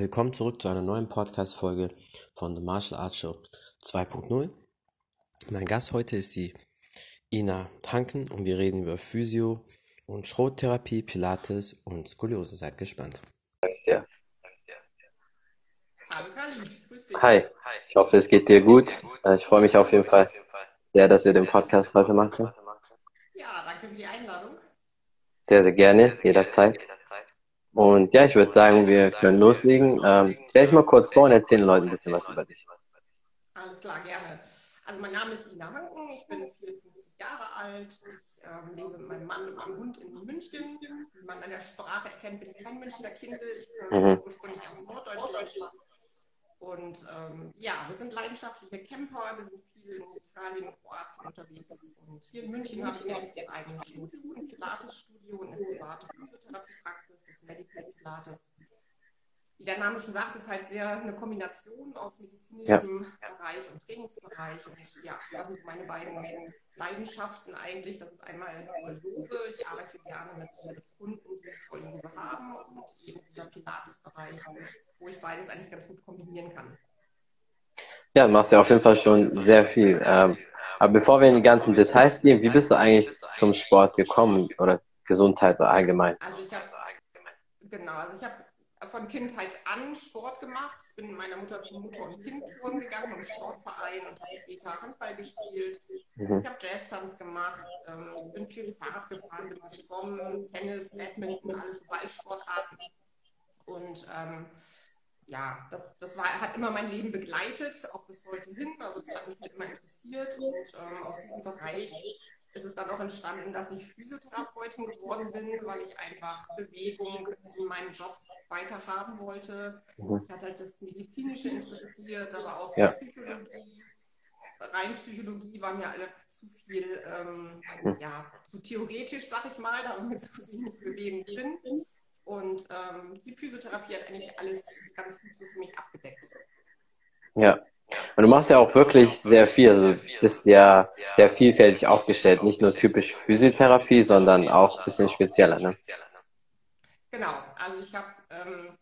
Willkommen zurück zu einer neuen Podcast-Folge von The Martial Arts Show 2.0. Mein Gast heute ist die Ina Hanken und wir reden über Physio und Schrottherapie, Pilates und Skoliose. Seid gespannt. Ja. Hallo Kali, grüß dich. Hi, ich hoffe, es geht dir gut. Äh, Ich freue mich auf jeden Fall sehr, dass ihr den Podcast heute macht. Ja, danke für die Einladung. Sehr, sehr gerne, jederzeit. Und ja, ich würde sagen, wir können loslegen. Ähm, stell dich mal kurz vor und erzähl den Leuten ein bisschen was über dich. Alles klar, gerne. Also mein Name ist Ina Hanken, ich bin 54 Jahre alt, ich ähm, lebe mit meinem Mann und meinem Hund in München. Wie man an der Sprache erkennt, bin ich kein Münchner Kind, ich komme Mhm. ursprünglich aus Norddeutschland. Und ähm, ja, wir sind leidenschaftliche Camper, wir sind viel in Italien und Kroatien unterwegs. Und hier in München habe ich jetzt ein eigenes Studio, ein Pilates-Studio und eine private Physiotherapiepraxis, das Medical Pilates. Wie der Name schon sagt, ist halt sehr eine Kombination aus medizinischem Bereich und Trainingsbereich. Und ja, das sind meine beiden Leidenschaften eigentlich. Das ist einmal Skoliose. Ich arbeite gerne mit, Kunden, die Skoliose haben und eben dieser Pilates-Bereich, wo ich beides eigentlich ganz gut kombinieren kann. Ja, du machst ja auf jeden Fall schon sehr viel. Ähm, aber bevor wir in die ganzen Details gehen, wie bist du eigentlich zum Sport gekommen oder Gesundheit oder allgemein? Also ich habe genau, also ich habe von Kindheit an Sport gemacht. Ich bin mit meiner Mutter zum Mutter- und Kindtouren gegangen im Sportverein und habe später Handball gespielt. Mhm. Ich habe Jazztanz gemacht, ähm, ich bin viel Fahrrad gefahren, bin geschwommen, Tennis, Badminton, alles Ballsportarten. Und ähm, ja, das, das war, hat immer mein Leben begleitet, auch bis heute hin. Also das hat mich halt immer interessiert. Und ähm, aus diesem Bereich ist es dann auch entstanden, dass ich Physiotherapeutin geworden bin, weil ich einfach Bewegung in meinem Job weiter haben wollte. Mhm. Ich hatte halt das Medizinische interessiert, aber auch Ja. Psychologie. Rein Psychologie war mir alle zu viel, ähm, Mhm. ja, zu theoretisch, sag ich mal, da ich so wenig Bewegung drin. Und ähm, die Physiotherapie hat eigentlich alles ganz gut so für mich abgedeckt. Ja. Und du machst ja auch wirklich sehr viel. Also du bist ja sehr vielfältig aufgestellt. Nicht nur typisch Physiotherapie, sondern auch ein bisschen spezieller. Ne? Genau, also ich habe ähm,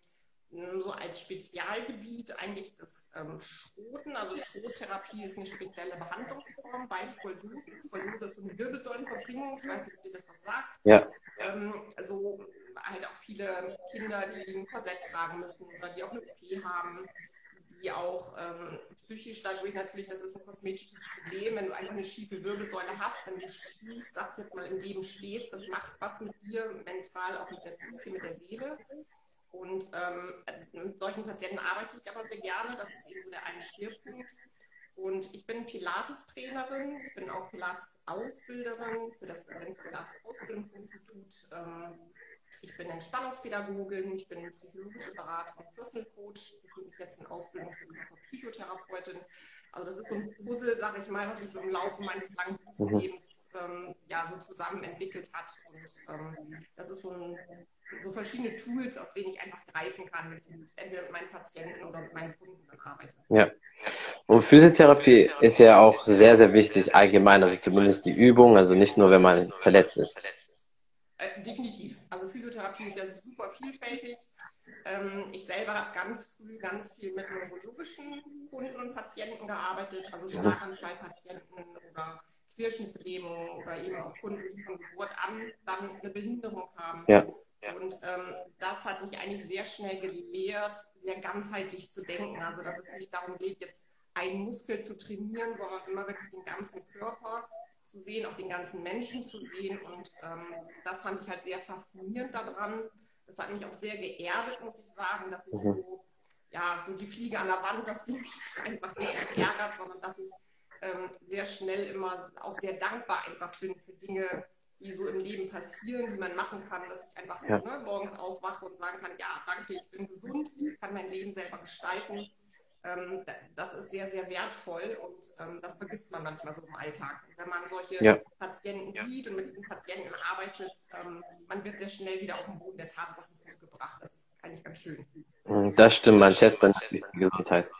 so als Spezialgebiet eigentlich das ähm, Schroten, also Schrottherapie ist eine spezielle Behandlungsform bei Skoliose. Skoliose ist eine Wirbelsäulenverbringung, ich weiß nicht, ob dir das was sagt. Ja. Ähm, also halt auch viele Kinder, die ein Korsett tragen müssen oder die auch eine OP haben, die auch ähm, psychisch dadurch natürlich, das ist ein kosmetisches Problem, wenn du einfach eine schiefe Wirbelsäule hast, wenn du schief, sag ich jetzt mal, im Leben stehst, das macht was mit dir mental, auch mit der Psyche, mit der Seele. Und ähm, mit solchen Patienten arbeite ich aber sehr gerne, das ist eben so der eine Schwerpunkt. Und ich bin Pilates-Trainerin, ich bin auch Pilates-Ausbilderin für das Essenz Pilates Ausbildungsinstitut. Ähm, ich bin Entspannungspädagogin, ich bin psychologische Beraterin, Personal Coach, ich bin jetzt in Ausbildung für Psychotherapeutin. Also das ist so ein Puzzle, sag ich mal, was sich so im Laufe meines langen Berufslebens ähm, ja so zusammen entwickelt hat. Und ähm, das ist so, ein, so verschiedene Tools, aus denen ich einfach greifen kann, wenn ich mit, entweder mit meinen Patienten oder mit meinen Kunden dann arbeite. Ja. Und Physiotherapie ist ja auch sehr, sehr wichtig allgemein, also zumindest die Übung, also nicht nur, wenn man verletzt ist. Äh, definitiv. Also Physiotherapie ist ja super vielfältig. Ähm, ich selber habe ganz früh ganz viel mit neurologischen Kunden und Patienten gearbeitet, also Schlaganfallpatienten oder Querschnittslähmung oder eben auch Kunden, die von Geburt an dann eine Behinderung haben. Ja. Und ähm, das hat mich eigentlich sehr schnell gelehrt, sehr ganzheitlich zu denken. Also dass es nicht darum geht, jetzt einen Muskel zu trainieren, sondern immer wirklich den ganzen Körper zu sehen, auch den ganzen Menschen zu sehen. Und ähm, das fand ich halt sehr faszinierend daran. Das hat mich auch sehr geerdet, muss ich sagen, dass ich Mhm. so, ja, so die Fliege an der Wand, dass die mich einfach nicht ärgert, sondern dass ich ähm, sehr schnell immer auch sehr dankbar einfach bin für Dinge, die so im Leben passieren, die man machen kann, dass ich einfach Ja. ne, morgens aufwache und sagen kann, ja, danke, ich bin gesund, ich kann mein Leben selber gestalten. Ähm, da- das ist sehr, sehr wertvoll und ähm, das vergisst man manchmal so im Alltag. Wenn man solche Ja. Patienten sieht und mit diesen Patienten arbeitet, ähm, man wird sehr schnell wieder auf den Boden der Tatsachen zurückgebracht. Das ist eigentlich ganz schön. Mhm, Das stimmt, man schätzt dann die Gesundheit.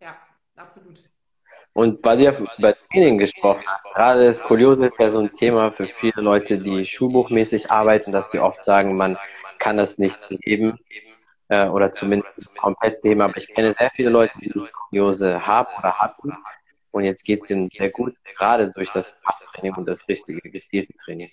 Ja, absolut. Und bei dir über Training gesprochen hast, gerade Skoliose ist ja so ein Thema für viele Leute, die schulbuchmäßig arbeiten, dass sie oft sagen, man kann das nicht leben. Äh, oder zumindest komplett beheben. Aber ich kenne sehr viele Leute, die Skoliose haben oder hatten. Und jetzt geht es ihnen sehr gut, gerade durch das Krafttraining und das richtige gezielte Training.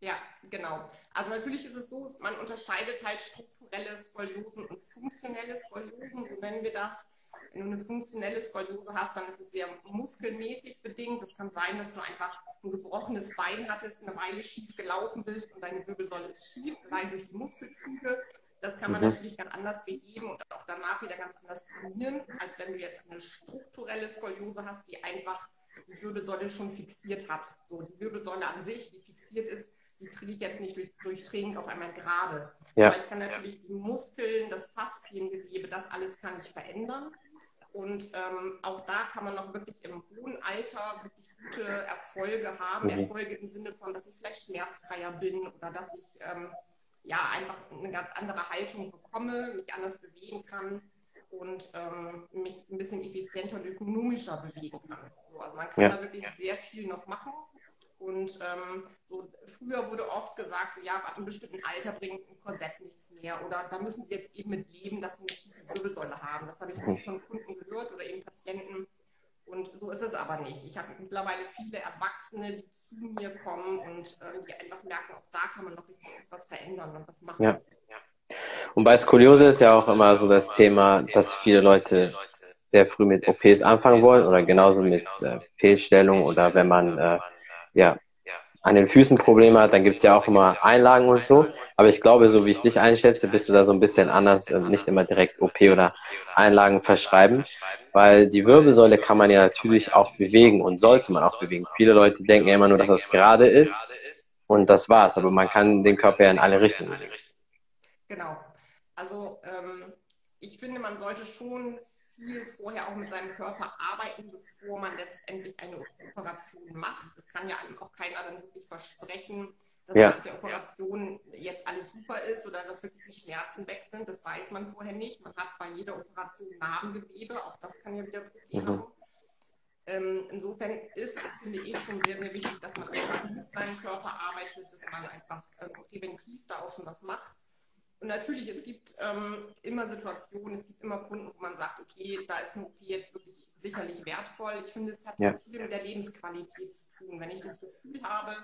Ja, genau. Also natürlich ist es so, man unterscheidet halt strukturelle Skoliosen und funktionelle Skoliosen, so nennen wir das. Wenn du eine funktionelle Skoliose hast, dann ist es sehr muskelmäßig bedingt. Es kann sein, dass du einfach ein gebrochenes Bein hattest, eine Weile schief gelaufen bist und deine Wirbelsäule ist schief, allein durch die Muskelzüge. Das kann man mhm. natürlich ganz anders beheben und auch danach wieder ganz anders trainieren, als wenn du jetzt eine strukturelle Skoliose hast, die einfach die Wirbelsäule schon fixiert hat. So, die Wirbelsäule an sich, die fixiert ist, die kriege ich jetzt nicht durch, durch Training auf einmal gerade. Ja. Aber ich kann natürlich die Muskeln, das Fasziengewebe, das alles kann ich verändern. Und ähm, auch da kann man noch wirklich im hohen Alter wirklich gute Erfolge haben. Mhm. Erfolge im Sinne von, dass ich vielleicht schmerzfreier bin oder dass ich ähm, ja einfach eine ganz andere Haltung bekomme, mich anders bewegen kann und ähm, mich ein bisschen effizienter und ökonomischer bewegen kann. So, also man kann ja. da wirklich sehr viel noch machen. Und ähm, so, früher wurde oft gesagt, so, ja, ab einem bestimmten Alter bringt ein Korsett nichts mehr. Oder da müssen sie jetzt eben mit leben, dass sie eine schiefe Wirbelsäule haben. Das habe ich mhm. von Kunden gehört oder eben Patienten. Und so ist es aber nicht. Ich habe mittlerweile viele Erwachsene, die zu mir kommen und äh, die einfach merken, auch da kann man noch richtig etwas verändern und was machen. Ja. Und bei Skoliose ist ja auch immer so das Thema, dass viele Leute sehr früh mit OPs anfangen wollen oder genauso mit äh, Fehlstellung oder wenn man äh, ja, an den Füßen Probleme hat, dann gibt es ja auch immer Einlagen und so. Aber ich glaube, so wie ich dich einschätze, bist du da so ein bisschen anders, äh, nicht immer direkt OP oder Einlagen verschreiben, weil die Wirbelsäule kann man ja natürlich auch bewegen und sollte man auch bewegen. Viele Leute denken ja immer nur, dass das gerade ist und das war's, aber man kann den Körper ja in alle Richtungen bewegen. Genau. Also ähm, ich finde, man sollte schon viel vorher auch mit seinem Körper arbeiten, bevor man letztendlich eine Operation macht. Das kann ja einem auch keiner dann wirklich versprechen, dass ja. nach der Operation jetzt alles super ist oder dass wirklich die Schmerzen weg sind. Das weiß man vorher nicht. Man hat bei jeder Operation Narbengewebe, auch das kann ja wieder Probleme mhm. Ähm, insofern ist es, finde ich, schon sehr, sehr wichtig, dass man einfach mit seinem Körper arbeitet, dass man einfach äh, präventiv da auch schon was macht. Und natürlich, es gibt ähm, immer Situationen, es gibt immer Kunden, wo man sagt, okay, da ist ein OP jetzt wirklich sicherlich wertvoll. Ich finde, es hat ja. viel mit der Lebensqualität zu tun. Wenn ich das Gefühl habe,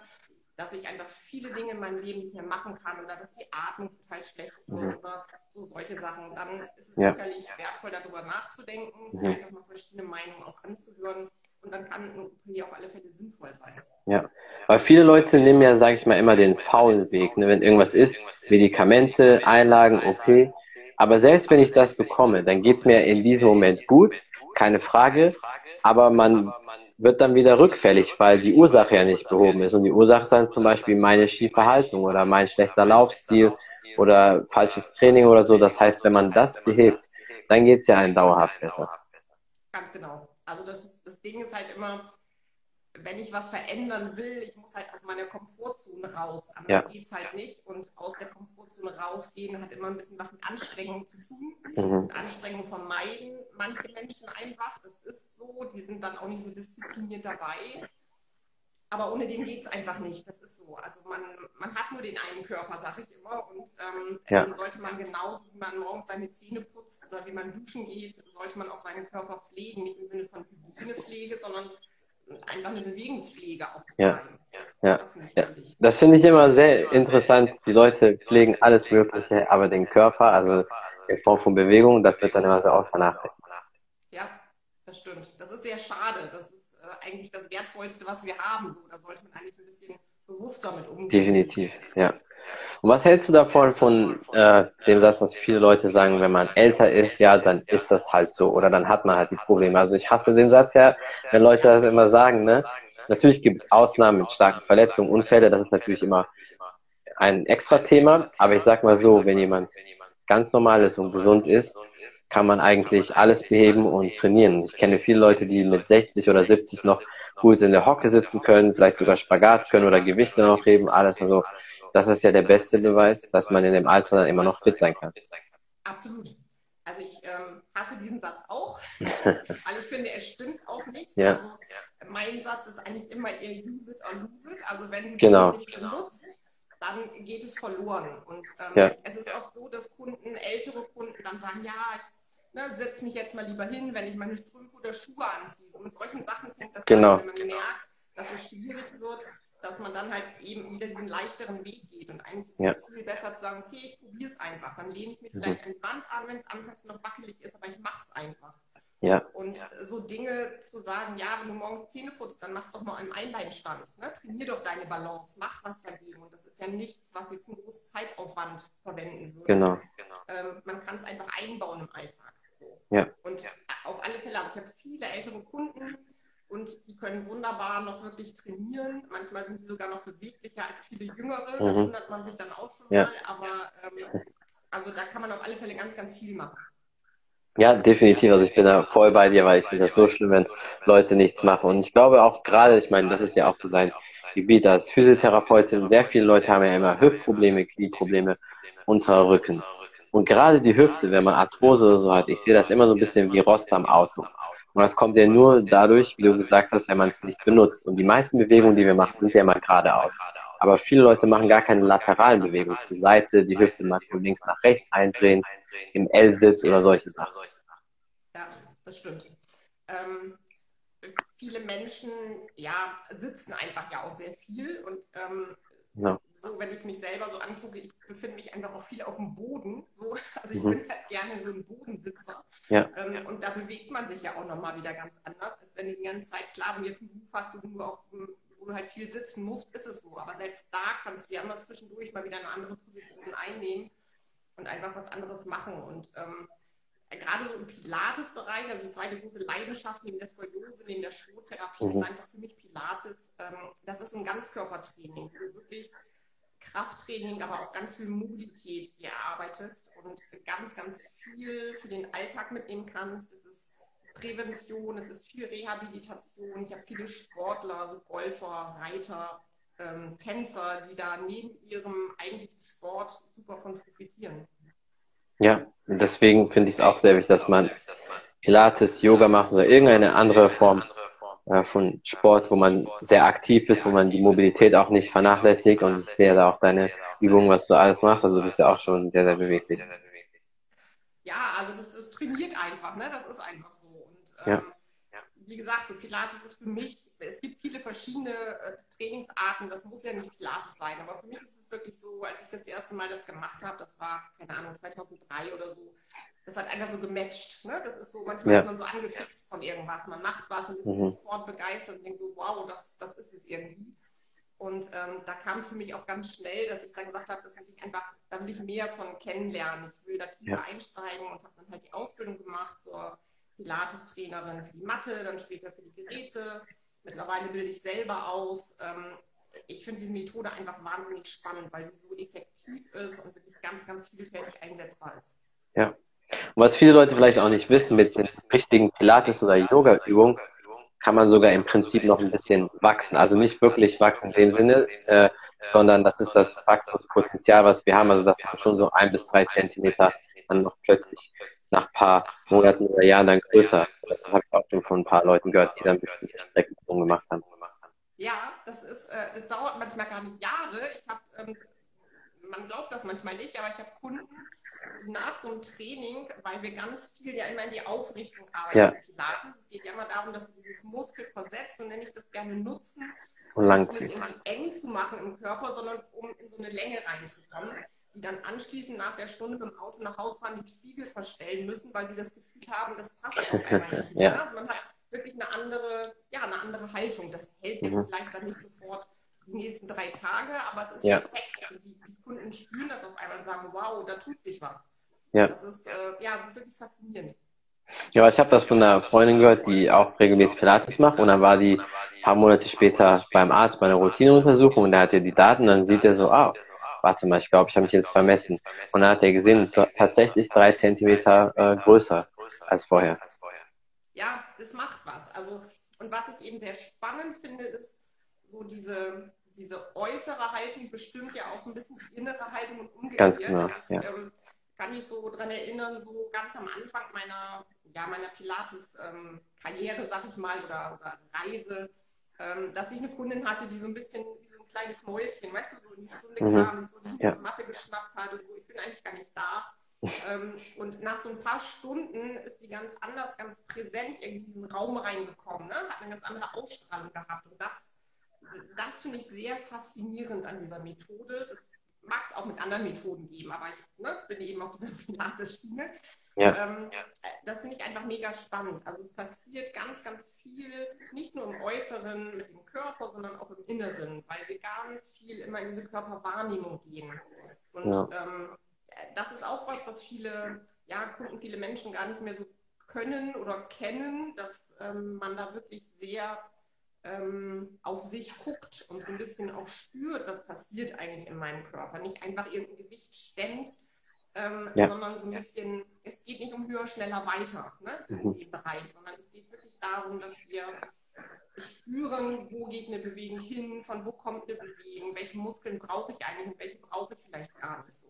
dass ich einfach viele Dinge in meinem Leben nicht mehr machen kann oder dass die Atmung total schlecht wird mhm. oder so solche Sachen, dann ist es ja. sicherlich wertvoll, darüber nachzudenken, sich mhm. einfach mal verschiedene Meinungen auch anzuhören und dann kann ein OP auf alle Fälle sinnvoll sein. Ja, weil viele Leute nehmen ja, sage ich mal, immer den faulen Weg. Ne? Wenn irgendwas ist, Medikamente, Einlagen, OP. Aber selbst wenn ich das bekomme, dann geht's mir in diesem Moment gut, keine Frage. Aber man wird dann wieder rückfällig, weil die Ursache ja nicht behoben ist. Und die Ursache dann zum Beispiel meine schiefe Haltung oder mein schlechter Laufstil oder falsches Training oder so. Das heißt, wenn man das behebt, dann geht's ja einem dauerhaft besser. Ganz genau. Also das, das Ding ist halt immer, wenn ich was verändern will, ich muss halt aus meiner Komfortzone raus. Anders ja. geht es halt nicht. Und aus der Komfortzone rausgehen hat immer ein bisschen was mit Anstrengung zu tun. Mhm. Anstrengung vermeiden manche Menschen einfach. Das ist so. Die sind dann auch nicht so diszipliniert dabei. Aber ohne den geht es einfach nicht. Das ist so. Also man, man hat nur den einen Körper, sage ich immer. Und ähm, ja. den sollte man genauso, wie man morgens seine Zähne putzt oder wie man duschen geht, sollte man auch seinen Körper pflegen. Nicht im Sinne von Hygienepflege, sondern einfach eine Bewegungspflege auch betreiben. Ja. ja. Das, ja. das finde ich immer sehr interessant. Die Leute pflegen alles Mögliche, aber den Körper, also in Form von Bewegung, das wird dann immer so auch vernachlässigt. Ja, das stimmt. Das ist sehr schade. Das eigentlich das Wertvollste, was wir haben. So, da sollte man eigentlich ein bisschen bewusster mit umgehen. Definitiv, ja. Und was hältst du davon von äh, dem Satz, was viele Leute sagen, wenn man älter ist, ja, dann ist das halt so oder dann hat man halt die Probleme. Also ich hasse den Satz ja, wenn Leute das immer sagen, ne? Natürlich gibt es Ausnahmen mit starken Verletzungen, Unfälle, das ist natürlich immer ein extra Thema, aber ich sag mal so, wenn jemand ganz normal ist und gesund ist, kann man eigentlich alles beheben und trainieren. Ich kenne viele Leute, die mit 60 oder 70 noch gut in der Hocke sitzen können, vielleicht sogar Spagat können oder Gewichte noch heben, alles. Also das ist ja der beste Beweis, dass man in dem Alter dann immer noch fit sein kann. Absolut. Also ich ähm, hasse diesen Satz auch, weil ich finde, er stimmt auch nicht. Ja. Also mein Satz ist eigentlich immer, ihr use it or lose it. Also wenn du genau. den nicht benutzt, dann geht es verloren. Und ähm, Ja. es ist oft so, dass Kunden, ältere Kunden dann sagen, ja, ich ne, setze mich jetzt mal lieber hin, wenn ich meine Strümpfe oder Schuhe anziehe. So mit solchen Sachen fängt das Genau. an, wenn man merkt, dass es schwierig wird, dass man dann halt eben wieder diesen leichteren Weg geht. Und eigentlich ist Ja. es viel besser zu sagen, okay, ich probiere es einfach. Dann lehne ich mich vielleicht an die Wand an, wenn es anfangs noch wackelig ist, aber ich mache es einfach. Ja, Und so Dinge zu sagen, ja, wenn du morgens Zähne putzt, dann machst doch mal einen Einbeinstand. Ne? Trainier doch deine Balance, mach was dagegen. Und das ist ja nichts, was jetzt einen großen Zeitaufwand verwenden würde. genau. Ähm, man kann es einfach einbauen im Alltag. So. Ja. Und auf alle Fälle, also ich habe viele ältere Kunden und die können wunderbar noch wirklich trainieren. Manchmal sind die sogar noch beweglicher als viele Jüngere. Da Mhm. wundert man sich dann auch schon Ja. mal. Aber ähm, also da kann man auf alle Fälle ganz, ganz viel machen. Ja, definitiv. Also ich bin da voll bei dir, weil ich finde das so schlimm, wenn Leute nichts machen. Und ich glaube auch gerade, ich meine, das ist ja auch so sein Gebiet als Physiotherapeutin. Sehr viele Leute haben ja immer Hüftprobleme, Knieprobleme, unterer Rücken. Und gerade die Hüfte, wenn man Arthrose oder so hat, ich sehe das immer so ein bisschen wie Rost am Auto. Und das kommt ja nur dadurch, wie du gesagt hast, wenn man es nicht benutzt. Und die meisten Bewegungen, die wir machen, sind ja immer geradeaus. Aber viele Leute machen gar keine lateralen Bewegungen zur Seite, die Hüfte mal von links nach rechts eindrehen, im L-Sitz oder solche Sachen. Ja, das stimmt. Ähm, viele Menschen ja, sitzen einfach ja auch sehr viel und ähm, Ja. so, wenn ich mich selber so angucke, ich befinde mich einfach auch viel auf dem Boden. So, also ich Mhm. bin halt gerne so ein Bodensitzer. Ja. Ähm, und da bewegt man sich ja auch nochmal wieder ganz anders, als wenn du die ganze Zeit, klar, wenn du jetzt einen Beruf hast, wo du, nur auf, dem- wo du halt viel sitzen musst, ist es so. Aber selbst da kannst du ja immer zwischendurch mal wieder eine andere Position einnehmen und einfach was anderes machen. Und ähm, gerade so im Pilates-Bereich, also die zweite große Leidenschaft neben der Skoliose, neben der Schrottherapie, Mhm. ist einfach für mich Pilates. Ähm, das ist ein Ganzkörpertraining, wo du wirklich Krafttraining, aber auch ganz viel Mobilität dir erarbeitest und ganz, ganz viel für den Alltag mitnehmen kannst. Es ist Prävention, es ist viel Rehabilitation. Ich habe viele Sportler, also Golfer, Reiter, ähm, Tänzer, die da neben ihrem eigentlichen Sport super von profitieren. Ja, deswegen finde ich es auch sehr wichtig, dass man Pilates, Yoga macht oder irgendeine andere Form äh, von Sport, wo man sehr aktiv ist, wo man die Mobilität auch nicht vernachlässigt und ich sehe da auch deine Übungen, was du alles machst, also du bist ja auch schon sehr, sehr beweglich. Ja, also das, das trainiert einfach, ne? Das ist einfach Ja. wie gesagt, so Pilates ist für mich, es gibt viele verschiedene äh, Trainingsarten, das muss ja nicht Pilates sein, aber für mich ist es wirklich so, als ich das erste Mal das gemacht habe, das war, keine Ahnung, 2003 oder so, das hat einfach so gematcht. Ne? Das ist so, manchmal Ja. ist man so angefixt von irgendwas, man macht was und ist Mhm. sofort begeistert und denkt so, wow, das, das ist es irgendwie. Und ähm, da kam es für mich auch ganz schnell, dass ich dann gesagt habe, das will ich einfach, da will ich mehr von kennenlernen. Ich will da tiefer Ja. einsteigen und habe dann halt die Ausbildung gemacht zur Pilates-Trainerin für die Matte, dann später für die Geräte. Mittlerweile bilde ich selber aus. Ähm, ich finde diese Methode einfach wahnsinnig spannend, weil sie so effektiv ist und wirklich ganz, ganz vielfältig einsetzbar ist. Und was viele Leute vielleicht auch nicht wissen, mit den richtigen Pilates- oder Yoga-Übungen kann man sogar im Prinzip noch ein bisschen wachsen. Also nicht wirklich wachsen in dem Sinne, äh, sondern das ist das Wachstumspotenzial, was wir haben. Also ist schon so ein bis drei Zentimeter dann noch plötzlich nach ein paar Monaten oder Jahren dann größer. Das habe ich auch schon von ein paar Leuten gehört, die dann bestimmte Streckenübungen gemacht haben. Ja, das ist, äh, es dauert manchmal gar nicht Jahre. Ich habe, ähm, man glaubt das manchmal nicht, aber ich habe Kunden, die nach so einem Training, weil wir ganz viel ja immer in die Aufrichtung arbeiten Ja. Pilates. Es geht ja immer darum, dass wir dieses Muskelkorsett, so nenne ich das gerne, nutzen, Und um es langziehen. irgendwie eng zu machen im Körper, sondern um in so eine Länge reinzukommen, die dann anschließend nach der Stunde mit dem Auto nach Hause fahren, den Spiegel verstellen müssen, weil sie das Gefühl haben, das passt auf einmal nicht. Ja. Also man hat wirklich eine andere, ja, eine andere Haltung. Das hält jetzt Mhm. vielleicht dann nicht sofort die nächsten drei Tage, aber es ist Ja. ein Effekt. Und die, die Kunden spüren das auf einmal und sagen, wow, da tut sich was. Ja. Das ist, äh, ja, das ist wirklich faszinierend. Ja, ich habe das von einer Freundin gehört, die auch regelmäßig Pilates macht und dann war die ein paar Monate später beim Arzt bei einer Routineuntersuchung und da hat er die Daten und dann sieht er so, ah, warte mal, ich glaube, ich habe mich jetzt vermessen. Und dann hat er gesehen, tatsächlich drei Zentimeter äh, größer als vorher. ja, es macht was. Also, und was ich eben sehr spannend finde, ist so diese, diese äußere Haltung bestimmt ja auch so ein bisschen die innere Haltung und umgekehrt. Ganz genau, Also ich, ja. ähm, kann mich so dran erinnern, so ganz am Anfang meiner, ja, meiner Pilates-Karriere, sag ich mal, oder, oder Reise, ähm, dass ich eine Kundin hatte, die so ein bisschen wie so ein kleines Mäuschen, weißt du, so in die Stunde mhm. kam, die so die ja. Matte geschnappt hat und so, ich bin eigentlich gar nicht da. ähm, und nach so ein paar Stunden ist die ganz anders, ganz präsent in diesen Raum reingekommen, ne? hat eine ganz andere Ausstrahlung gehabt. Und das, das finde ich sehr faszinierend an dieser Methode. Das mag es auch mit anderen Methoden geben, aber ich ne, bin eben auf dieser Pilates-Schiene. Ja. Ähm, das finde ich einfach mega spannend. Also es passiert ganz, ganz viel, nicht nur im Äußeren mit dem Körper, sondern auch im Inneren, weil wir ganz viel immer in diese Körperwahrnehmung gehen. Und ja. ähm, das ist auch was, was viele ja, Kunden, viele Menschen gar nicht mehr so können oder kennen, dass ähm, man da wirklich sehr ähm, auf sich guckt und so ein bisschen auch spürt, was passiert eigentlich in meinem Körper. Nicht einfach irgendein Gewicht stemmt, ähm, ja. sondern so ein bisschen, es geht nicht um höher, schneller, weiter ne, so mhm. in dem Bereich, sondern es geht wirklich darum, dass wir spüren, wo geht eine Bewegung hin, von wo kommt eine Bewegung, welche Muskeln brauche ich eigentlich und welche brauche ich vielleicht gar nicht so.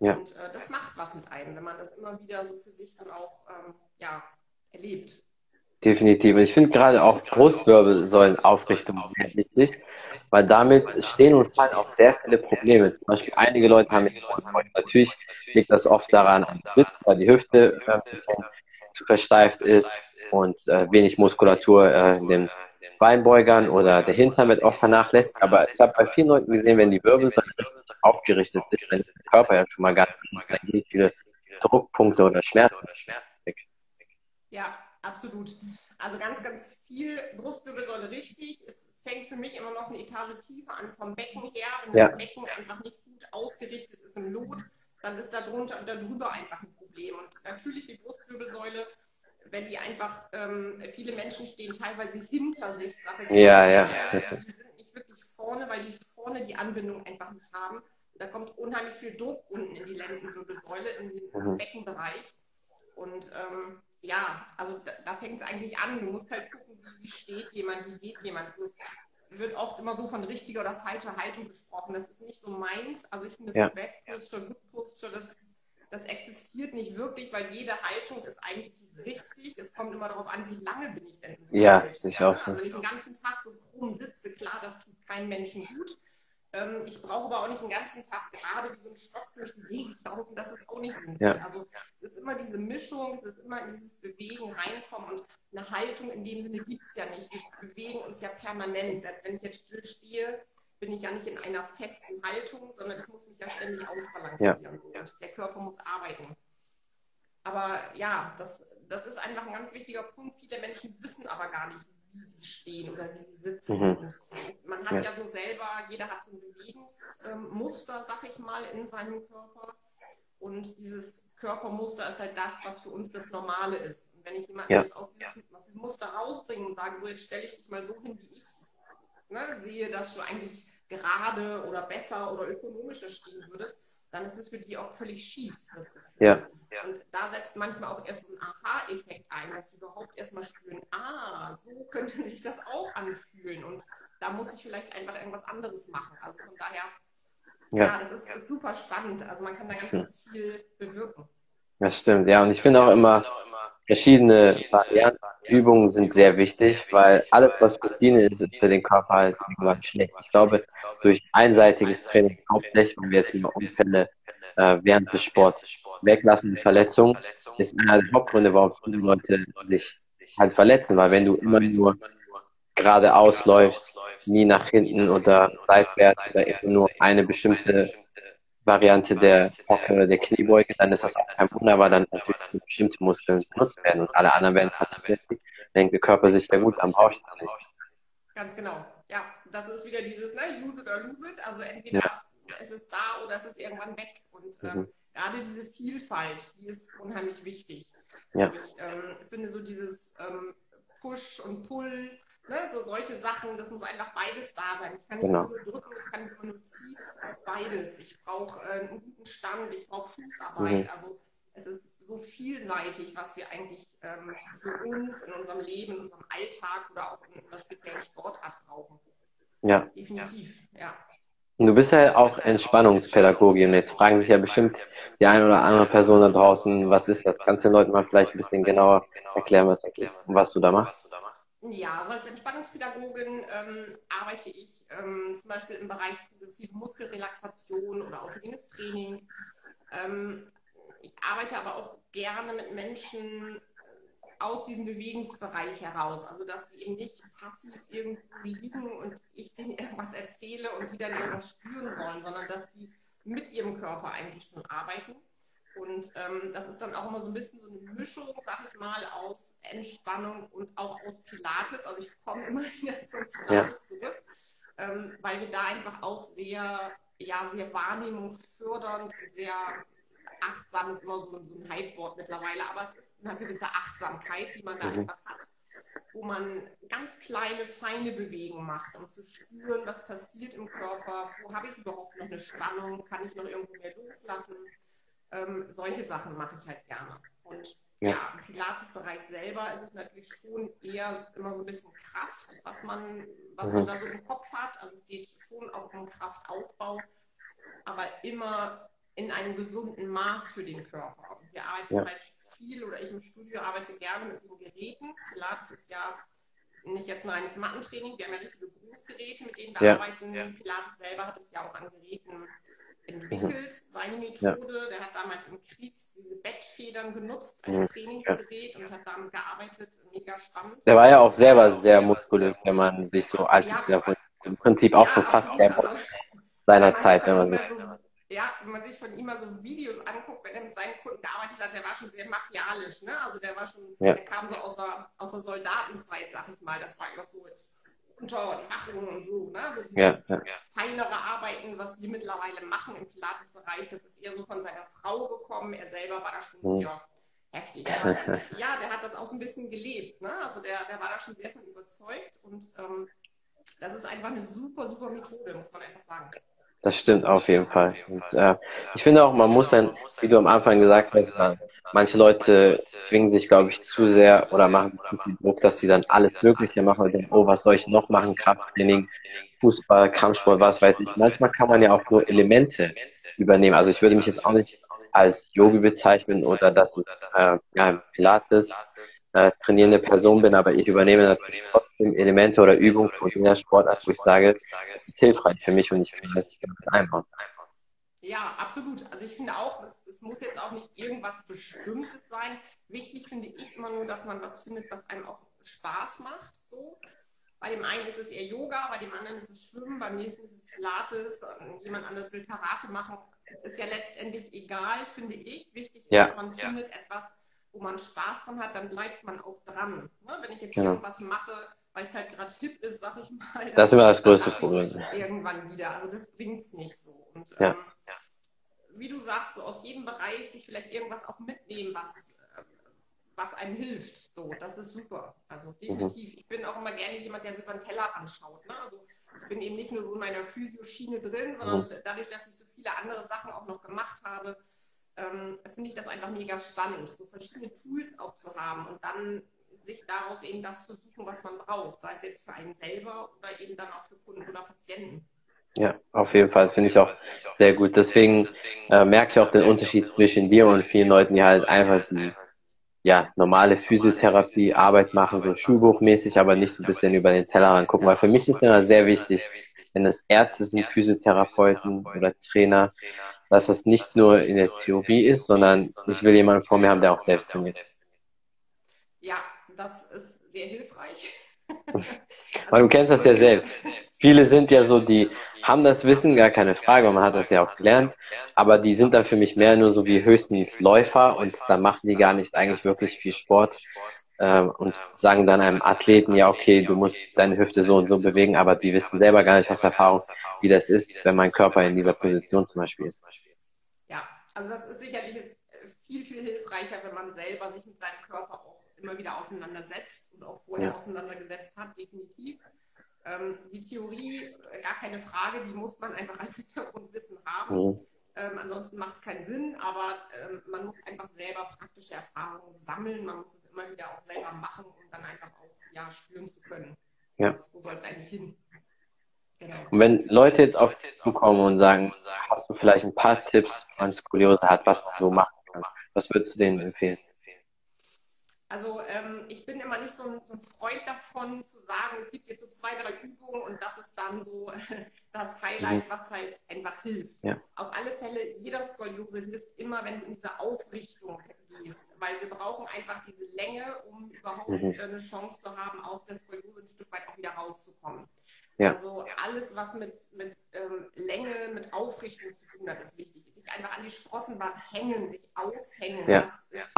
Ja. Und äh, das macht was mit einem, wenn man das immer wieder so für sich dann auch ähm, ja, erlebt. Definitiv. Und ich finde gerade auch Brustwirbelsäulenaufrichtung sehr wichtig, weil damit stehen und fallen auch sehr viele Probleme. Zum Beispiel einige Leute haben natürlich liegt das oft daran, weil die Hüfte äh, ein bisschen zu versteift ist und äh, wenig Muskulatur äh, in den Beinbeugern oder der Hintern wird oft vernachlässigt. Aber ich habe bei vielen Leuten gesehen, wenn die Wirbelsäule aufgerichtet ist, wenn der Körper ja schon mal ganz dann gehen viele Druckpunkte oder Schmerzen. Ja, absolut. Also ganz, ganz viel Brustwirbelsäule richtig. Es fängt für mich immer noch eine Etage tiefer an vom Becken her. Wenn ja. das Becken einfach nicht gut ausgerichtet ist im Lot, dann ist da drunter und darüber einfach ein Problem. Und natürlich die Brustwirbelsäule, wenn die einfach, ähm, viele Menschen stehen teilweise hinter sich, sage ich ja, ja. Die sind nicht wirklich vorne, weil die vorne die Anbindung einfach nicht haben. Da kommt unheimlich viel Druck unten in die Lendenwirbelsäule, in den mhm. Beckenbereich. Und ähm, ja, also da, da fängt es eigentlich an. Du musst halt gucken, wie, steht jemand, wie geht jemand. Es wird oft immer so von richtiger oder falscher Haltung gesprochen. Das ist nicht so meins. Also ich finde, ja. Back Posture, Good Posture, das, das existiert nicht wirklich, weil jede Haltung ist eigentlich richtig. Es kommt immer darauf an, wie lange bin ich denn in so Ja, sicher auch. Also wenn ich den ganzen Tag so krumm sitze, klar, das tut keinem Menschen gut. Ähm, ich brauche aber auch nicht den ganzen Tag gerade wie so ein Stock durch die Gegend laufen. Das ist auch nicht sinnvoll. Ja. Also es ist immer diese Mischung, es ist immer dieses Bewegen reinkommen und eine Haltung in dem Sinne gibt es ja nicht. Wir bewegen uns ja permanent. Als wenn ich jetzt still stehe, bin ich ja nicht in einer festen Haltung, sondern ich muss mich ja ständig ausbalancieren. Ja. Und der Körper muss arbeiten. Aber ja, das, das ist einfach ein ganz wichtiger Punkt. Viele Menschen wissen aber gar nicht, wie sie stehen oder wie sie sitzen. Mhm. man hat ja. ja. so selber, jeder hat so ein Bewegungsmuster, sag ich mal, in seinem Körper. Und dieses Körpermuster ist halt das, was für uns das Normale ist. Und wenn ich jemanden ja. jetzt aus diesem, aus diesem, Muster rausbringe und sage, so jetzt stelle ich dich mal so hin, wie ich ne, sehe, dass du eigentlich gerade oder besser oder ökonomischer stehen würdest, dann ist es für die auch völlig schief, das Gefühl. Ja. Und da setzt manchmal auch erst so ein Aha-Effekt ein, dass die überhaupt erstmal spüren, ah, so könnte sich das auch anfühlen. Und da muss ich vielleicht einfach irgendwas anderes machen. Also von daher, ja, ja das, ist, das, ist, super spannend. Also man kann da ganz, ganz viel bewirken. Das stimmt, ja. Und ich finde auch immer, verschiedene Varianten, Übungen sind sehr wichtig, weil alles, was Routine ist, ist für den Körper halt irgendwann schlecht. Ich glaube, durch einseitiges Training hauptsächlich, wenn wir jetzt über Unfälle äh, während des Sports weglassen, Verletzungen, ist einer der Hauptgründe, warum viele Leute sich halt verletzen, weil wenn du immer nur geradeaus läufst, nie nach hinten oder seitwärts oder immer nur eine bestimmte Variante der Hocke oder der Kniebeuge, dann ist das auch kein Wunder, weil dann natürlich bestimmte Muskeln benutzt werden und alle anderen werden vernachlässigt. Denkt der Körper sich ja gut, dann brauche ich das nicht. Ganz genau. Ja, das ist wieder dieses, ne, use it or lose it. Also entweder ja. es ist da oder es ist irgendwann weg. Und ähm, mhm. gerade diese Vielfalt, die ist unheimlich wichtig. Ja. ich ähm, finde so dieses ähm, Push und Pull, Ne, so solche Sachen, das muss einfach beides da sein. Ich kann nicht genau. nur drücken, ich kann nicht nur ziehen, ich brauche beides. Ich brauche äh, einen guten Stand, ich brauche Fußarbeit. Mhm. Also es ist so vielseitig, was wir eigentlich ähm, für uns in unserem Leben, in unserem Alltag oder auch in einer speziellen Sportart brauchen. Ja. Definitiv, ja. Und du bist ja auch Entspannungspädagogin. Jetzt fragen sich ja bestimmt die eine oder andere Person da draußen, was ist das? Kannst du den Leuten mal vielleicht ein bisschen genauer erklären, was, was du da machst? Ja, also als Entspannungspädagogin ähm, arbeite ich ähm, zum Beispiel im Bereich progressive Muskelrelaxation oder autogenes Training. Ähm, ich arbeite aber auch gerne mit Menschen aus diesem Bewegungsbereich heraus. Also dass die eben nicht passiv irgendwo liegen und ich denen irgendwas erzähle und die dann irgendwas spüren sollen, sondern dass die mit ihrem Körper eigentlich schon arbeiten. Und ähm, das ist dann auch immer so ein bisschen so eine Mischung, sag ich mal, aus Entspannung und auch aus Pilates. Also ich komme immer wieder zum Pilates ja. zurück, ähm, weil wir da einfach auch sehr, ja, sehr wahrnehmungsfördernd und sehr achtsam ist immer so, so ein Hypewort mittlerweile, aber es ist eine gewisse Achtsamkeit, die man da mhm. einfach hat, wo man ganz kleine, feine Bewegungen macht, um zu spüren, was passiert im Körper, wo habe ich überhaupt noch eine Spannung, kann ich noch irgendwo mehr loslassen ähm, solche Sachen mache ich halt gerne. Und ja, ja im Pilates-Bereich selber ist es natürlich schon eher immer so ein bisschen Kraft, was man, was mhm. man da so im Kopf hat. Also es geht schon auch um Kraftaufbau, aber immer in einem gesunden Maß für den Körper. Und wir arbeiten ja. halt viel, oder ich im Studio arbeite gerne mit den Geräten. Pilates ist ja nicht jetzt nur eines Mattentraining, wir haben ja richtige Großgeräte, mit denen wir ja. arbeiten. Pilates selber hat es ja auch an Geräten entwickelt, seine Methode. Ja. Der hat damals im Krieg diese Bettfedern genutzt als Trainingsgerät und hat damit gearbeitet. Mega spannend. Der war ja auch selber sehr muskulös, wenn man sich so als ja, im Prinzip auch so fast der also, seiner Zeit, wenn man sich. So, ja, wenn man sich von ihm mal so Videos anguckt, wenn er mit seinen Kunden gearbeitet hat, der war schon sehr machialisch, ne? Also der war schon, ja. der kam so aus der, aus der Soldatenzeit, sag ich mal. Das war einfach so jetzt runter und machen und so. Ne? Also dieses ja, ja. feinere Arbeiten, was wir mittlerweile machen im Pilates-Bereich, das ist eher so von seiner Frau gekommen. Er selber war da schon mhm. sehr heftig. Aber ja, der hat das auch so ein bisschen gelebt. Ne? Also der, der war da schon sehr von überzeugt und ähm, das ist einfach eine super, super Methode, muss man einfach sagen. Das stimmt auf jeden Fall. Und, äh, ich finde auch, man muss dann, wie du am Anfang gesagt hast, man, manche Leute zwingen sich, glaube ich, zu sehr oder machen zu viel Druck, dass sie dann alles Mögliche machen und denken, oh, was soll ich noch machen? Krafttraining, Fußball, Kampfsport, was weiß ich. Manchmal kann man ja auch nur Elemente übernehmen. Also ich würde mich jetzt auch nicht als Yogi bezeichnen oder dass ich äh, ja, Pilates äh, trainierende Person bin, aber ich übernehme natürlich trotzdem Elemente oder Übungen von jeder Sportart, wo ich sage, es ist hilfreich für mich und ich finde das nicht einfach. Ja, absolut. Also ich finde auch, es, es muss jetzt auch nicht irgendwas Bestimmtes sein. Wichtig finde ich immer nur, dass man was findet, was einem auch Spaß macht. So. Bei dem einen ist es eher Yoga, bei dem anderen ist es Schwimmen, beim nächsten ist es Pilates, jemand anderes will Karate machen. Ist ja letztendlich egal, finde ich. Wichtig ist, ja. man findet ja. etwas, wo man Spaß dran hat, dann bleibt man auch dran. Ne? Wenn ich jetzt genau. irgendwas mache, weil es halt gerade hip ist, sag ich mal. Das ist immer das größte Problem. Irgendwann wieder. Also das bringt es nicht so. Und ja. ähm, wie du sagst, so aus jedem Bereich sich vielleicht irgendwas auch mitnehmen, was, was einem hilft. So, das ist super. Also mhm. definitiv. Ich bin auch immer gerne jemand, der sich über den Teller anschaut. Ne? Also ich bin eben nicht nur so in meiner Physioschiene drin, sondern mhm. dadurch, dass ich so viele andere Sachen auch noch gemacht habe, ähm, finde ich das einfach mega spannend, so verschiedene Tools auch zu haben und dann sich daraus eben das zu suchen, was man braucht, sei es jetzt für einen selber oder eben dann auch für Kunden oder Patienten. Ja, auf jeden Fall finde ich auch sehr gut. Deswegen äh, merke ich auch den Unterschied zwischen dir und vielen Leuten, die halt einfach die ja, normale Physiotherapie, Arbeit machen, so schulbuchmäßig, aber nicht so ein bisschen über den Tellerrand gucken. Weil für mich ist immer sehr wichtig, wenn es Ärzte sind, Physiotherapeuten oder Trainer, dass das nicht nur in der Theorie ist, sondern ich will jemanden vor mir haben, der auch selbst trainiert. Ja, das ist sehr hilfreich. Weil du kennst das ja selbst. Viele sind ja so, die haben das Wissen, gar keine Frage, man hat das ja auch gelernt, aber die sind dann für mich mehr nur so wie höchstens Läufer und da machen die gar nicht eigentlich wirklich viel Sport ähm, und sagen dann einem Athleten, ja okay, du musst deine Hüfte so und so bewegen, aber die wissen selber gar nicht aus Erfahrung, wie das ist, wenn mein Körper in dieser Position zum Beispiel ist. Ja, also das ist sicherlich viel, viel hilfreicher, wenn man selber sich mit seinem Körper auch immer wieder auseinandersetzt und auch vorher ja. auseinandergesetzt hat, definitiv. Ähm, die Theorie, äh, gar keine Frage, die muss man einfach als Hintergrundwissen haben. Mhm. Ähm, ansonsten macht es keinen Sinn, aber ähm, man muss einfach selber praktische Erfahrungen sammeln. Man muss es immer wieder auch selber machen, um dann einfach auch ja, spüren zu können. Ja. Das, wo soll es eigentlich hin? Genau. Und wenn Leute jetzt auf dich zukommen und sagen, hast du vielleicht ein paar Tipps, wenn man Skoliose hat, was man so machen kann, was würdest du denen empfehlen? Also ähm, ich bin immer nicht so ein, so ein, Freund davon zu sagen, es gibt jetzt so zwei, drei Übungen und das ist dann so das Highlight, mhm. was halt einfach hilft. Ja. Auf alle Fälle, jeder Skoliose hilft immer, wenn du in diese Aufrichtung gehst, weil wir brauchen einfach diese Länge, um überhaupt mhm. eine Chance zu haben, aus der Skoliose ein Stück weit auch wieder rauszukommen. Ja. Also alles, was mit, mit ähm, Länge, mit Aufrichtung zu tun hat, ist wichtig. Sich einfach an die Sprossenwand hängen, sich aushängen. Ja.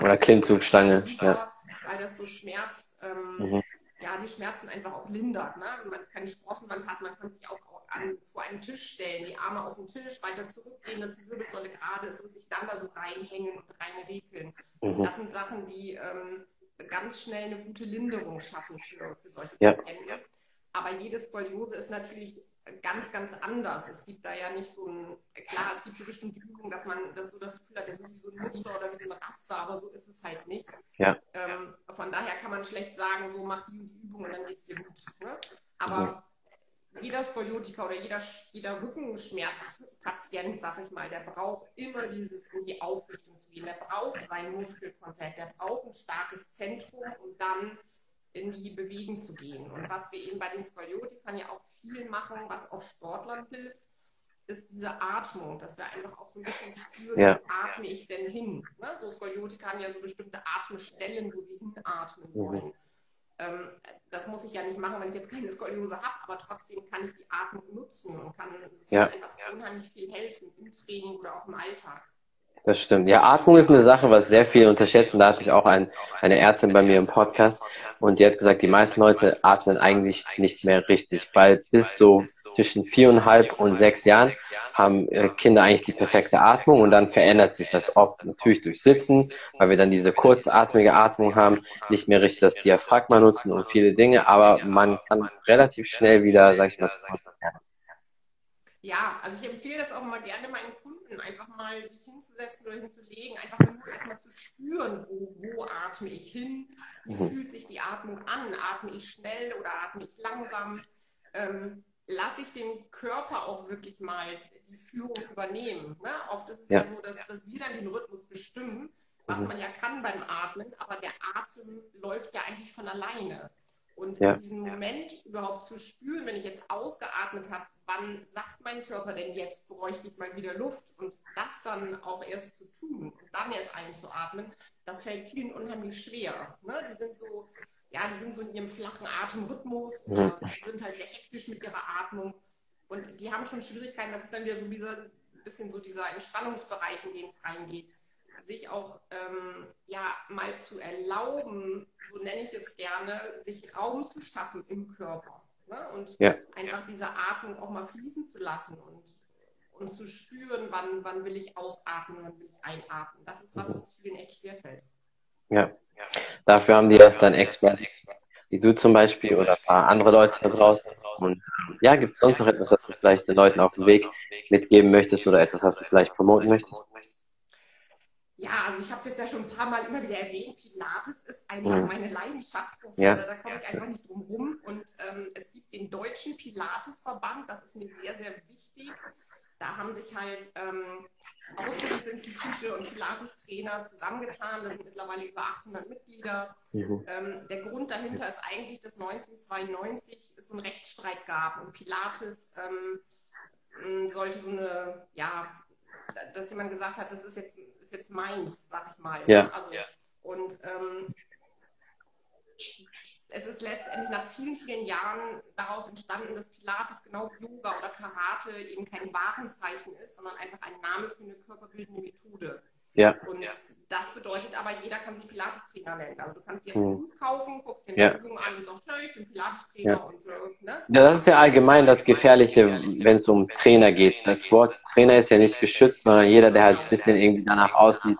Oder Klimmzugstange. Ja. Weil das so Schmerz, ähm, mhm. ja, die Schmerzen einfach auch lindert. Ne? Wenn man jetzt keine Sprossenwand hat, man kann sich auch an, vor einen Tisch stellen, die Arme auf den Tisch, weiter zurückgehen, dass die Wirbelsäule gerade ist und sich dann da so reinhängen und reinregeln. Mhm. Das sind Sachen, die ähm, ganz schnell eine gute Linderung schaffen für, für solche ja. Patienten. Aber jede Skoliose ist natürlich ganz, ganz anders. Es gibt da ja nicht so ein, klar, es gibt so bestimmte Übungen, dass man das so das Gefühl hat, das ist wie so ein Muster oder wie so ein Raster, aber so ist es halt nicht. Ja. Ähm, von daher kann man schlecht sagen, so mach die, die Übung und dann geht es dir gut. Ne? Aber ja. jeder Skoliotiker oder jeder, jeder Rückenschmerzpatient, sag ich mal, der braucht immer dieses in die Aufrichtung zu gehen. Der braucht sein Muskelkorsett, der braucht ein starkes Zentrum und dann in die Bewegung zu gehen. Und was wir eben bei den Skoliotikern ja auch viel machen, was auch Sportlern hilft, ist diese Atmung, dass wir einfach auch so ein bisschen spüren, ja. wo atme ich denn hin? Ne? So Skoliotiker haben ja so bestimmte Atemstellen, wo sie hinatmen mhm. sollen. Mhm. Ähm, das muss ich ja nicht machen, wenn ich jetzt keine Skoliose habe, aber trotzdem kann ich die Atmung nutzen und kann ja. einfach unheimlich viel helfen im Training oder auch im Alltag. Das stimmt. Ja, Atmung ist eine Sache, was sehr viele unterschätzen. Da hatte ich auch ein, eine Ärztin bei mir im Podcast und die hat gesagt, die meisten Leute atmen eigentlich nicht mehr richtig, weil bis so zwischen viereinhalb und sechs Jahren haben äh, Kinder eigentlich die perfekte Atmung und dann verändert sich das oft natürlich durch Sitzen, weil wir dann diese kurzatmige Atmung haben, nicht mehr richtig das Diaphragma nutzen und viele Dinge, aber man kann relativ schnell wieder, sag ich mal, ja, also ich empfehle das auch mal gerne meinen Kunden, einfach mal sich hinzusetzen oder hinzulegen, einfach nur erstmal zu spüren, wo, wo atme ich hin, wie mhm. fühlt sich die Atmung an, atme ich schnell oder atme ich langsam, ähm, lasse ich den Körper auch wirklich mal die Führung übernehmen. Ne? Oft ist es ja, ja so, dass, dass wir dann den Rhythmus bestimmen, was mhm. man ja kann beim Atmen, aber der Atem läuft ja eigentlich von alleine. Und ja. diesen Moment überhaupt zu spüren, wenn ich jetzt ausgeatmet habe, wann sagt mein Körper denn jetzt bräuchte ich mal wieder Luft und das dann auch erst zu tun und dann erst einzuatmen, das fällt vielen unheimlich schwer. Ne? Die sind so, ja, die sind so in ihrem flachen Atemrhythmus, mhm. sind halt sehr hektisch mit ihrer Atmung und die haben schon Schwierigkeiten, das ist dann wieder so dieser, bisschen so dieser Entspannungsbereich, in den es reingeht sich auch ähm, ja mal zu erlauben, so nenne ich es gerne, sich Raum zu schaffen im Körper. Ne? Und ja. einfach diese Atmung auch mal fließen zu lassen und, und zu spüren, wann, wann will ich ausatmen, wann will ich einatmen. Das ist was, was vielen echt schwerfällt. Ja. Dafür haben die dann Experten, wie du zum Beispiel oder ein paar andere Leute da draußen. Und ja, gibt es sonst noch etwas, was du vielleicht den Leuten auf dem Weg mitgeben möchtest oder etwas, was du vielleicht promoten möchtest? Ja, also ich habe es jetzt ja schon ein paar Mal immer wieder erwähnt, Pilates ist einfach mhm. meine Leidenschaft. Das, ja. äh, da komme ich einfach nicht drum rum. Und ähm, es gibt den Deutschen Pilatesverband, das ist mir sehr, sehr wichtig. Da haben sich halt ähm, Ausbildungsinstitute und Pilates-Trainer zusammengetan. Da sind mittlerweile über 800 Mitglieder. Mhm. Ähm, der Grund dahinter ist eigentlich, dass 1992 es so einen Rechtsstreit gab und Pilates ähm, sollte so eine, ja, dass jemand gesagt hat, das ist jetzt, ist jetzt meins, sag ich mal. Ja. Also, ja. Und ähm, es ist letztendlich nach vielen, vielen Jahren daraus entstanden, dass Pilates genau wie Yoga oder Karate eben kein Warenzeichen ist, sondern einfach ein Name für eine körperbildende Methode. Ja. Und das bedeutet aber, jeder kann sich Pilates-Trainer nennen. Also du kannst dir jetzt ein Buch kaufen, guckst dir ja. Übungen an und sagst, hey, ich bin Pilates-Trainer ja. und äh, ne? Ja, das ist ja allgemein das Gefährliche, wenn es um Trainer geht. Das Wort Trainer ist ja nicht geschützt, sondern jeder, der halt ein bisschen irgendwie danach aussieht,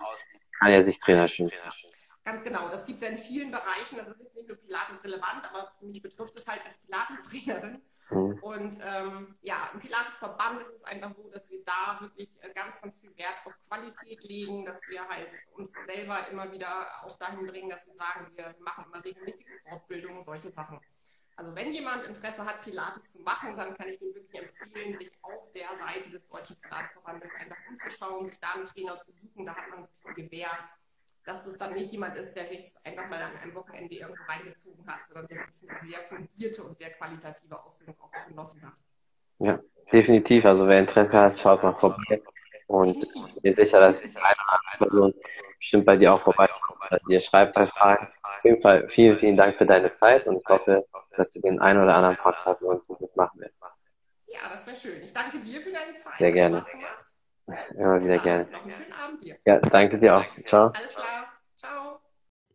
kann ja sich Trainer schimpfen. Ganz genau, das gibt es ja in vielen Bereichen. Das ist jetzt nicht nur Pilates relevant, aber mich betrifft es halt als Pilates-Trainerin. Mhm. Und ähm, ja, im Pilates-Verband ist es einfach so, dass wir da wirklich äh, ganz, ganz viel Wert auf Qualität legen, dass wir halt uns selber immer wieder auch dahin bringen, dass wir sagen, wir machen immer regelmäßige Fortbildungen, solche Sachen. Also wenn jemand Interesse hat, Pilates zu machen, dann kann ich dem wirklich empfehlen, sich auf der Seite des Deutschen Pilatesverbandes einfach umzuschauen, sich da einen Trainer zu suchen. Da hat man ein Gewehr dass es dann nicht jemand ist, der sich einfach mal an einem Wochenende irgendwo reingezogen hat, sondern der wirklich eine sehr fundierte und sehr qualitative Ausbildung auch genossen hat. Ja, definitiv. Also wer Interesse hat, schaut mal vorbei. Und ich bin sicher, dass eine oder andere Person bestimmt bei dir auch vorbeikommt, oder dir schreibt bei Fragen. Auf jeden Fall vielen, vielen Dank für deine Zeit und ich hoffe, dass du den einen oder anderen Podcast mit uns mitmachen wirst. Ja, das wäre schön. Ich danke dir für deine Zeit. Sehr gerne. Immer wieder gerne. Noch einen schönen Abend dir. Ja, danke dir auch. Ciao. Alles klar. Ciao.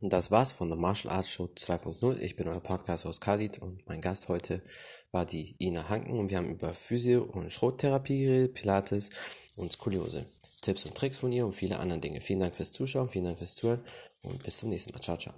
Und das war's von der Martial Arts Show 2.0. Ich bin euer Podcast aus Khalid und mein Gast heute war die Ina Hanken und wir haben über Physio- und Schrottherapie geredet, Pilates und Skoliose. Tipps und Tricks von ihr und viele andere Dinge. Vielen Dank fürs Zuschauen, vielen Dank fürs Zuhören und bis zum nächsten Mal. Ciao, ciao.